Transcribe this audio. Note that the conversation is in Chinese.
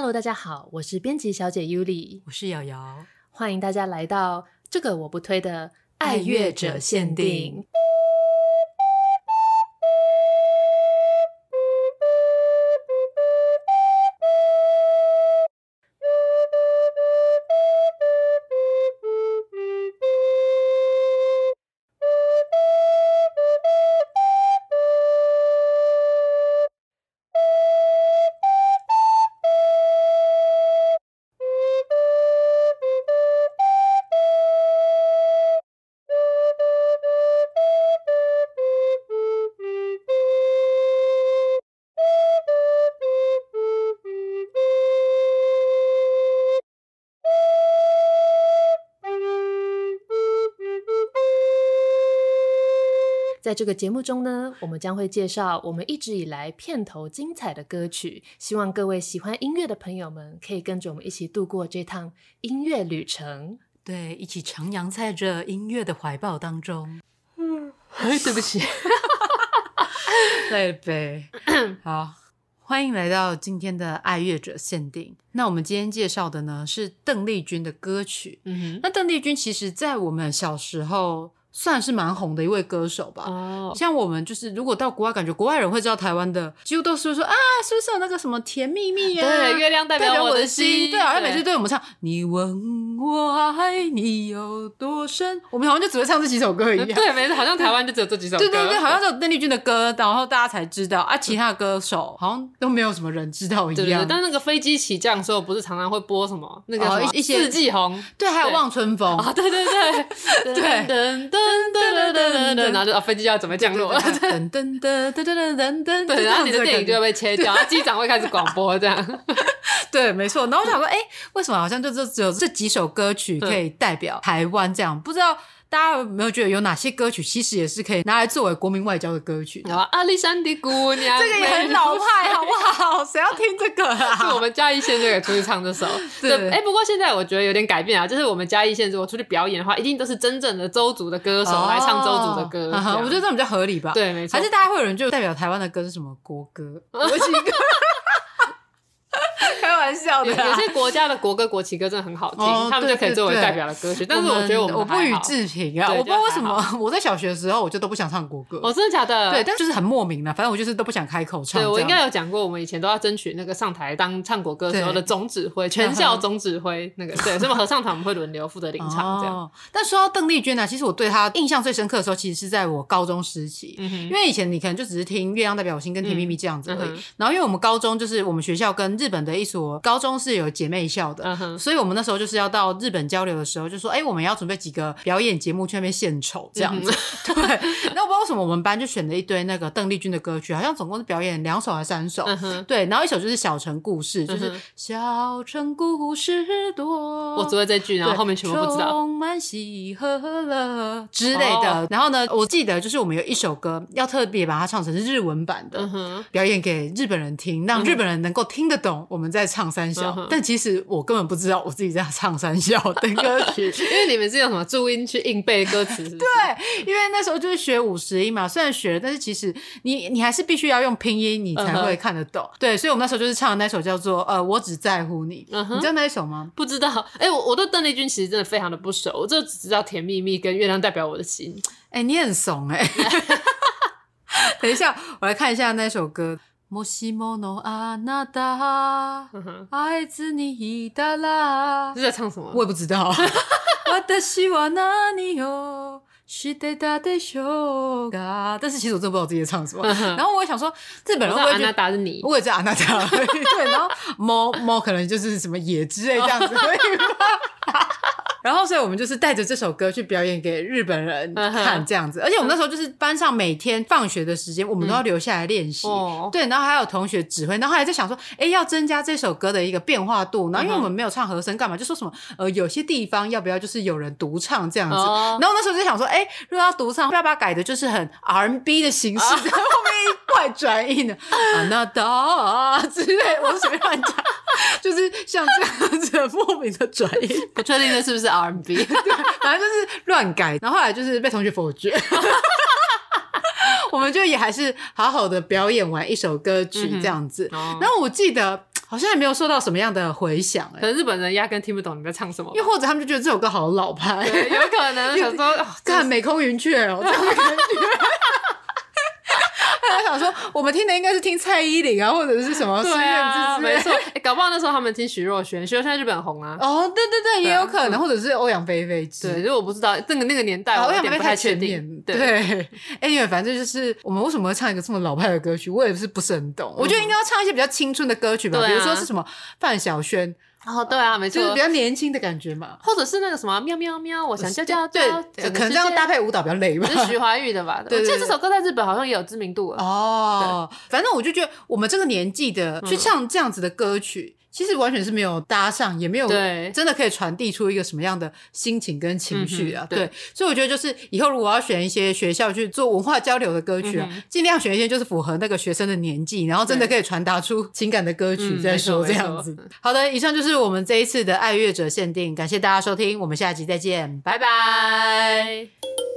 Hello，大家好，我是编辑小姐 Yuli，我是瑶瑶，欢迎大家来到这个我不推的爱乐者限定。在这个节目中呢，我们将会介绍我们一直以来片头精彩的歌曲，希望各位喜欢音乐的朋友们可以跟着我们一起度过这趟音乐旅程。对，一起徜徉在这音乐的怀抱当中。嗯，哎，对不起，累呗。好，欢迎来到今天的爱乐者限定。那我们今天介绍的呢是邓丽君的歌曲。嗯哼，那邓丽君其实在我们小时候。算是蛮红的一位歌手吧。哦，oh. 像我们就是如果到国外，感觉国外人会知道台湾的，几乎都是说啊，是不是有那个什么甜蜜蜜啊？对，月亮代表我的心。对啊，他每次对我们唱，你问我爱你有多深，我们好像就只会唱这几首歌一样。对，每次，好像台湾就只有这几首歌。对对对，好像只有邓丽君的歌，然后大家才知道啊，其他的歌手好像都没有什么人知道一样。对，对，对，但那个飞机起降的时候，不是常常会播什么那个哦、一些四季红？对，还有望春风啊，对对对对。噔噔噔噔噔，然后就，飞机就要准备降落了。噔噔噔噔噔噔噔，对，然后你的电影就会被切掉，然后机长会开始广播这样。对，没错。然后我想说，哎，为什么好像就只有这几首歌曲可以代表台湾这样？不知道。大家有没有觉得有哪些歌曲其实也是可以拿来作为国民外交的歌曲？啊阿里山的姑娘，这个也很老派，好不好？谁要听这个啊？是我们嘉义县就可以出去唱这首。对，哎、欸，不过现在我觉得有点改变啊，就是我们嘉义县如果出去表演的话，一定都是真正的周族的歌手来唱周族的歌。哦、我觉得这种比较合理吧？对，没错。还是大家会有人就代表台湾的歌是什么国歌？国旗歌。开玩笑的，有些国家的国歌、国旗歌真的很好听，他们就可以作为代表的歌曲。但是我觉得我们我不予置评啊，我不知道为什么 我在小学的时候我就都不想唱国歌。哦，真的假的？对，但就是很莫名的，反正我就是都不想开口唱。对，我应该有讲过，我们以前都要争取那个上台当唱国歌时候的总指挥，全校总指挥那个对，所以合唱团我们会轮流负责领唱这样。但说到邓丽君呢，其实我对她印象最深刻的时候，其实是在我高中时期，因为以前你可能就只是听《月亮代表我心》跟《甜蜜蜜》这样子而已。然后因为我们高中就是我们学校跟日本的一所高中。是有姐妹校的，uh. 所以我们那时候就是要到日本交流的时候，就说，哎、欸，我们要准备几个表演节目去那边献丑这样子。Uh. 对，那我不知道为什么我们班就选了一堆那个邓丽君的歌曲，好像总共是表演两首还是三首？Uh. 对，然后一首就是《小城故事》，就是小城故事多，我只会这句，然后后面全部不知道，充满喜和乐之类的。Oh. 然后呢，我记得就是我们有一首歌要特别把它唱成日文版的，uh. 表演给日本人听，让日本人能够听得懂我们在唱三小。Uh. 但其实我根本不知道我自己在唱三小的歌曲，因为你们是用什么注音去硬背歌词？对，因为那时候就是学五十音嘛，虽然学了，但是其实你你还是必须要用拼音，你才会看得懂。Uh. 对，所以我们那时候就是唱的那首叫做呃，我只在乎你。Uh. 你知道那一首吗？不知道。哎、欸，我我对邓丽君其实真的非常的不熟，我就只知道《甜蜜蜜》跟《月亮代表我的心》。哎、欸，你很怂哎、欸。等一下，我来看一下那首歌。もしものあなた爱子にいたら，这在唱什么？我也不知道。私は何をしてたでしょうか？但是其实我真的不知道自己在唱什么。然后我也想说，日本人会不会觉得打是你？我也知道啊，那达。对，然后猫猫可能就是什么野之类这样子，可以吗？ 然后，所以我们就是带着这首歌去表演给日本人看，这样子。而且我们那时候就是班上每天放学的时间，我们都要留下来练习。对，然后还有同学指挥。然后后来在想说，哎，要增加这首歌的一个变化度。然后因为我们没有唱和声，干嘛？就说什么呃，有些地方要不要就是有人独唱这样子。然后那时候就想说，哎，如果要独唱，要不要改的就是很 R&B 的形式，在后面一块转音的啊那哒之类，我随便乱讲，就是像这样子的莫名的转音，不确定的是不是？R&B，对，反正就是乱改，然后后来就是被同学否决，我们就也还是好好的表演完一首歌曲这样子。嗯、然后我记得好像也没有受到什么样的回响，哎，可能日本人压根听不懂你在唱什么，又或者他们就觉得这首歌好老派，有可能想说 看美空云雀哦，这种感觉。他想说，我们听的应该是听蔡依林啊，或者是什么？对啊，没错。哎，搞不好那时候他们听徐若瑄，徐若瑄在日本红啊。哦，对对对，也有可能，或者是欧阳菲菲。对，就我不知道那个那个年代，我有点不太确定。对，哎，因为反正就是我们为什么会唱一个这么老派的歌曲，我也是不是很懂。我觉得应该要唱一些比较青春的歌曲吧，比如说是什么范晓萱。哦，对啊，没错，就是比较年轻的感觉嘛，或者是那个什么喵喵喵，我想叫叫对，可能这样搭配舞蹈比较累吧。是徐怀钰的吧？对，我记得这首歌在日本好像也有知名度哦。反正我就觉得我们这个年纪的去唱这样子的歌曲。其实完全是没有搭上，也没有真的可以传递出一个什么样的心情跟情绪啊。对，对，所以我觉得就是以后如果要选一些学校去做文化交流的歌曲啊，嗯、尽量选一些就是符合那个学生的年纪，然后真的可以传达出情感的歌曲再说这样子。好的，以上就是我们这一次的爱乐者限定，感谢大家收听，我们下集再见，拜拜。